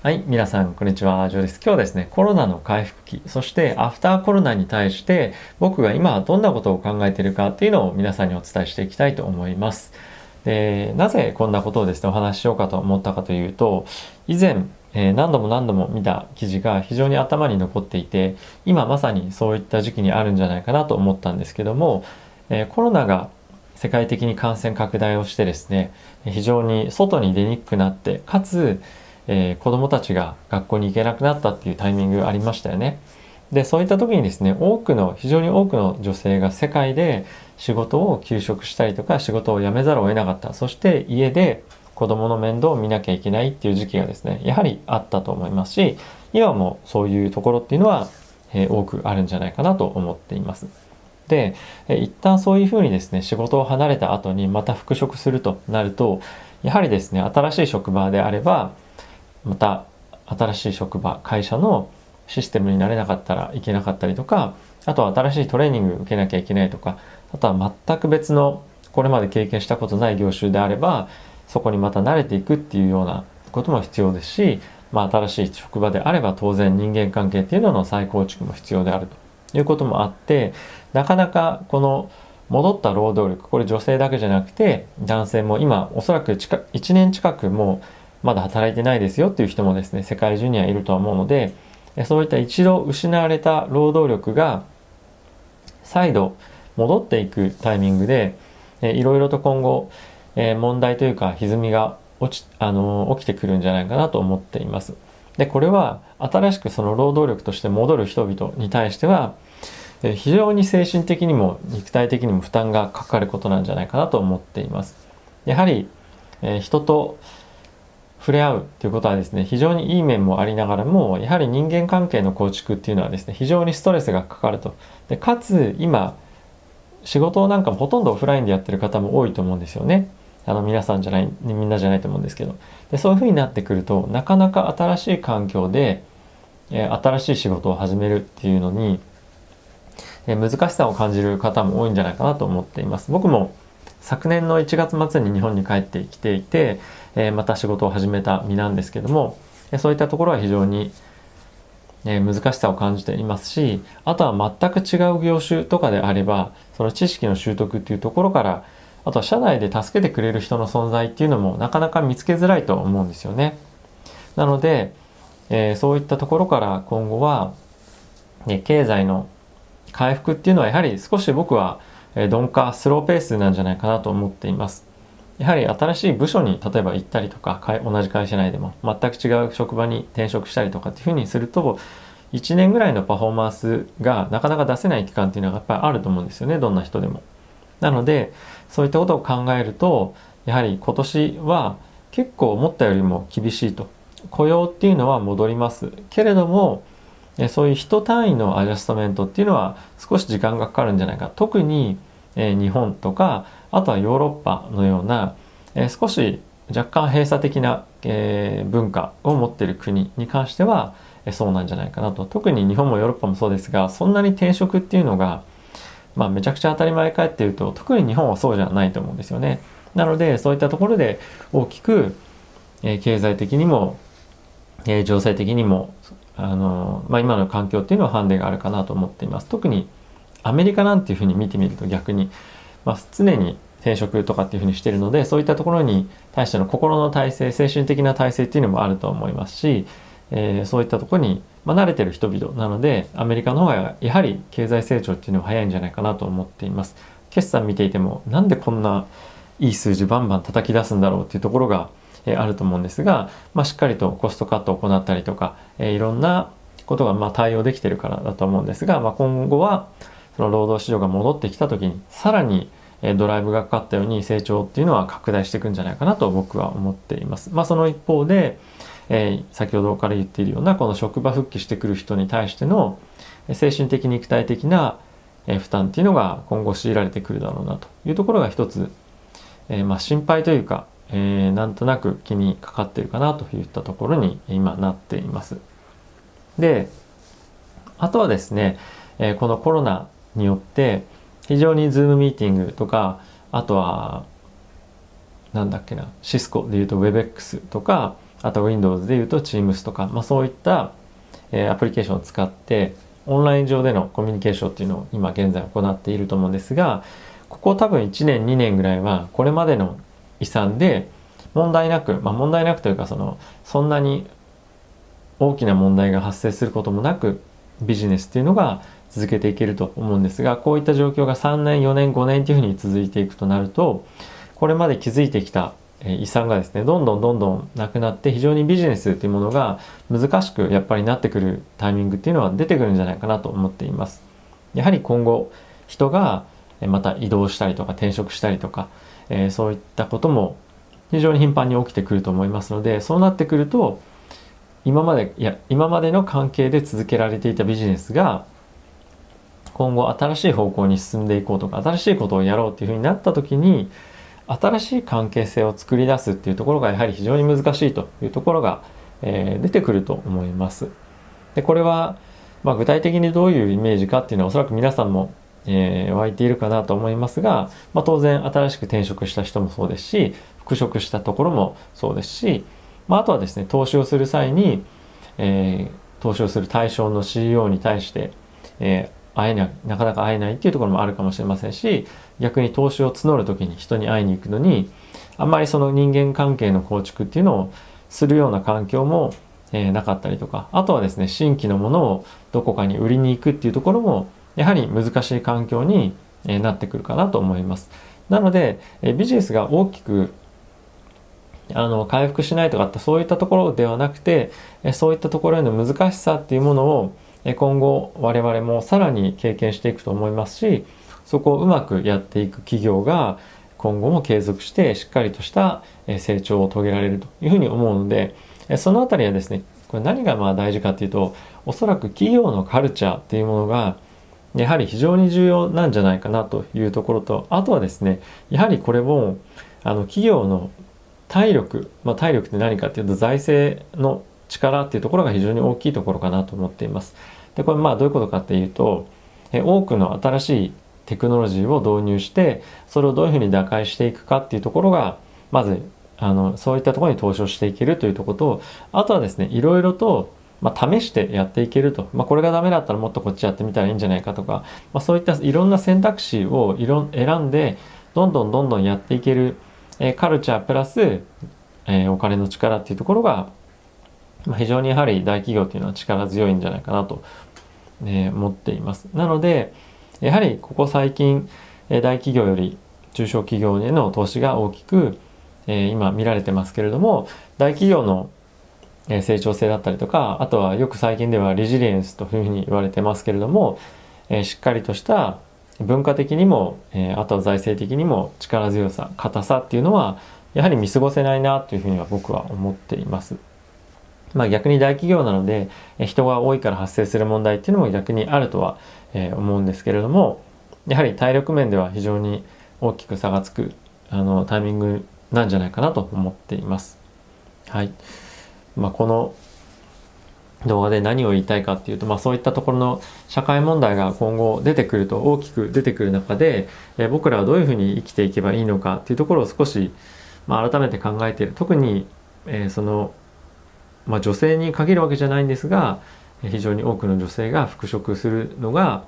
はい、皆さん、こんにちは。ジョーです。今日はですね、コロナの回復期、そしてアフターコロナに対して、僕が今どんなことを考えているかっていうのを皆さんにお伝えしていきたいと思います。でなぜこんなことをですね、お話ししようかと思ったかというと、以前、えー、何度も何度も見た記事が非常に頭に残っていて、今まさにそういった時期にあるんじゃないかなと思ったんですけども、えー、コロナが世界的に感染拡大をしてですね、非常に外に出にくくなって、かつ、えー、子供たちが学校に行けなくなったっていうタイミングありましたよね。でそういった時にですね多くの非常に多くの女性が世界で仕事を休職したりとか仕事を辞めざるを得なかったそして家で子供の面倒を見なきゃいけないっていう時期がですねやはりあったと思いますし今もそういうところっていうのは、えー、多くあるんじゃないかなと思っています。で、えー、一旦そういうふうにですね仕事を離れた後にまた復職するとなるとやはりですね新しい職場であればまた新しい職場会社のシステムになれなかったらいけなかったりとかあとは新しいトレーニング受けなきゃいけないとかあとは全く別のこれまで経験したことない業種であればそこにまた慣れていくっていうようなことも必要ですし、まあ、新しい職場であれば当然人間関係っていうのの再構築も必要であるということもあってなかなかこの戻った労働力これ女性だけじゃなくて男性も今おそらく1年近くもうまだ働いてないですよっていう人もですね世界中にはいるとは思うのでそういった一度失われた労働力が再度戻っていくタイミングでいろいろと今後え問題というか歪みが落ちあの起きてくるんじゃないかなと思っています。でこれは新しくその労働力として戻る人々に対しては非常に精神的にも肉体的にも負担がかかることなんじゃないかなと思っています。やはり、え人と触れ合うということはですね非常にいい面もありながらもやはり人間関係の構築っていうのはですね非常にストレスがかかると。でかつ今仕事なんかもほとんどオフラインでやってる方も多いと思うんですよね。あの皆さんじゃないみんなじゃないと思うんですけど。でそういうふうになってくるとなかなか新しい環境で、え新しい仕事を始めるっていうのに、え難しさを感じる方も多いんじゃないかなと思っています。僕も昨年の1月末に日本に帰ってきていて、えまた仕事を始めた身なんですけどもそういったところは非常に、え難しさを感じていますしあとは全く違う業種とかであればその知識の習得っていうところからあとは社内で助けてくれる人の存在っていうのもなかなか見つけづらいと思うんですよね。なので、えー、そういったところから今後は、ね、経済の回復っていうのはやはり少し僕は鈍化スローペースなんじゃないかなと思っています。やはり新しい部署に例えば行ったりとか同じ会社内でも全く違う職場に転職したりとかっていうふうにすると1年ぐらいのパフォーマンスがなかなか出せない期間っていうのがやっぱりあると思うんですよねどんな人でも。なのでそういったことを考えるとやはり今年は結構思ったよりも厳しいと。雇用っていうのは戻ります。けれどもそういう人単位のアジャストメントっていうのは少し時間がかかるんじゃないか。特にえ日本とかあとはヨーロッパのような、え少し若干閉鎖的な、え文化を持っている国に関しては、えそうなんじゃないかなと特に日本もヨーロッパもそうですがそんなに転職っていうのが、まあ、めちゃくちゃ当たり前かっていうと特に日本はそうじゃないと思うんですよね。なのでそういったところで大きく、え経済的にも、え情勢的にもあの、まあ、今の環境っていうのはハンデがあるかなと思っています。特にアメリカなんていうふうに見てみると逆に、まあ、常に転職とかっていうふうにしてるのでそういったところに対しての心の体制精神的な体制っていうのもあると思いますし、えー、そういったところに、まあ、慣れてる人々なのでアメリカの方がやはり経済成長っていうのは早いんじゃないかなと思っています。決算見ていてもなんでこんないい数字バンバン叩き出すんだろうっていうところが、え、あると思うんですが、まあ、しっかりとコストカットを行ったりとか、えー、いろんなことがまあ対応できてるからだと思うんですが、まあ、今後は労働市場が戻ってきた時にさらにドライブがかかったように成長っていうのは拡大していくんじゃないかなと僕は思っています。まあ、その一方で、えー、先ほどから言っているようなこの職場復帰してくる人に対しての精神的肉体的な負担っていうのが今後強いられてくるだろうなというところが一つ、えー、まあ心配というか、えー、なんとなく気にかかっているかなといったところに今なっています。であとはですね、えこのコロナによって非常にズームミーティングとかあとはなんだっけなシスコでいうと WebEx とかあと Windows で言うと Teams とか、まあ、そういった、えー、アプリケーションを使ってオンライン上でのコミュニケーションっていうのを今現在行っていると思うんですがここ多分1年2年ぐらいはこれまでの遺産で問題なく、まあ、問題なくというかそのそんなに大きな問題が発生することもなくビジネスっていうのが続けていけると思うんですがこういった状況が3年4年5年というふうに続いていくとなるとこれまで築いてきた遺産がですねどんどんどんどんなくなって非常にビジネスっていうものが難しくやっぱりなってくるタイミングっていうのは出てくるんじゃないかなと思っています。やはり今後人がまた移動したりとか転職したりとか、え、そういったことも非常に頻繁に起きてくると思いますのでそうなってくると今までいや今までの関係で続けられていたビジネスが今後新しい方向に進んでいこうとか新しいことをやろうっていうふうになった時に新しい関係性を作り出すっていうところがやはり非常に難しいというところが、えー、出てくると思います。でこれは、まあ、具体的にどういうイメージかっていうのはおそらく皆さんも、えー、湧いているかなと思いますが、まあ、当然新しく転職した人もそうですし復職したところもそうですし、まあ、あとはですね投資をする際に、えー、投資をする対象の CEO に対して、え会えななかなか会えないっていうところもあるかもしれませんし逆に投資を募る時に人に会いに行くのにあんまりその人間関係の構築っていうのをするような環境も、えー、なかったりとかあとはですね新規のものをどこかに売りに行くっていうところもやはり難しい環境に、えー、なってくるかなと思います。なので、えー、ビジネスが大きくあの回復しないとかってそういったところではなくて、えそういったところへの難しさっていうものを今後我々もさらに経験していくと思いますしそこをうまくやっていく企業が今後も継続してしっかりとした成長を遂げられるというふうに思うのでそのあたりはですねこれ何がまあ大事かっていうとおそらく企業のカルチャーっていうものがやはり非常に重要なんじゃないかなというところとあとはですねやはりこれもあの企業の体力、まあ、体力って何かっていうと財政の力っていうところが非常に大きいところかなと思っています。でこれまあどういうことかっていうと多くの新しいテクノロジーを導入してそれをどういうふうに打開していくかっていうところがまずあのそういったところに投資をしていけるというところとあとはですねいろいろと、まあ、試してやっていけると、まあ、これがダメだったらもっとこっちやってみたらいいんじゃないかとか、まあ、そういったいろんな選択肢をいろ選んでどんどんどんどんやっていける、えー、カルチャープラス、えー、お金の力っていうところがまあ、非常にやはり大企業っていうのは力強いんじゃないかなと、ね、思っています。なのでやはりここ最近大企業より中小企業への投資が大きく、えー、今見られてますけれども大企業の成長性だったりとかあとはよく最近ではリジリエンスというふうに言われてますけれども、えー、しっかりとした文化的にも、えー、あとは財政的にも力強さ硬さっていうのはやはり見過ごせないなというふうには僕は思っています。まあ逆に大企業なので人が多いから発生する問題っていうのも逆にあるとは思うんですけれどもやはり体力面では非常に大きく差がつくあのタイミングなんじゃないかなと思っています。はい。まあこの動画で何を言いたいかっていうと、まあ、そういったところの社会問題が今後出てくると大きく出てくる中で、え僕らはどういうふうに生きていけばいいのかっていうところを少し、まあ、改めて考えている特に、えー、そのまあ、女性に限るわけじゃないんですが非常に多くの女性が復職するのが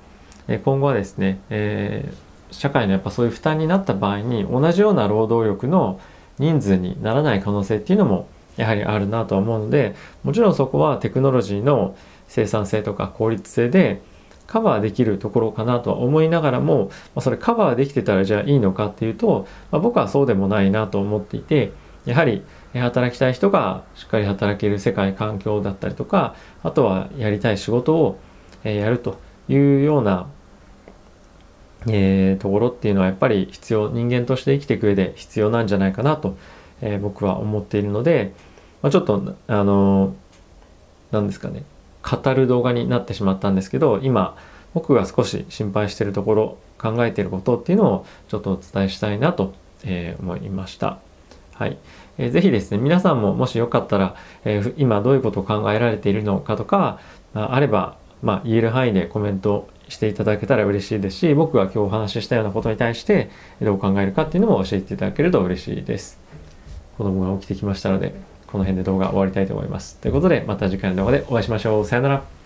今後はですね、えー、社会のやっぱそういう負担になった場合に同じような労働力の人数にならない可能性っていうのもやはりあるなとは思うのでもちろんそこはテクノロジーの生産性とか効率性でカバーできるところかなとは思いながらも、まあ、それカバーできてたらじゃあいいのかっていうと、まあ、僕はそうでもないなと思っていてやはり働きたい人がしっかり働ける世界環境だったりとかあとはやりたい仕事をやるというような、えー、ところっていうのはやっぱり必要人間として生きていく上で必要なんじゃないかなと、えー、僕は思っているので、まあ、ちょっとあの何ですかね語る動画になってしまったんですけど今僕が少し心配しているところ考えていることっていうのをちょっとお伝えしたいなと、えー、思いました。はい。えー、ぜひですね、皆さんももしよかったら、えー、今どういうことを考えられているのかとか、あれば、まあ、言える範囲でコメントしていただけたら嬉しいですし、僕が今日お話ししたようなことに対してどう考えるかっていうのも教えていただけると嬉しいです。子供が起きてきましたので、この辺で動画終わりたいと思います。ということで、また次回の動画でお会いしましょう。さよなら。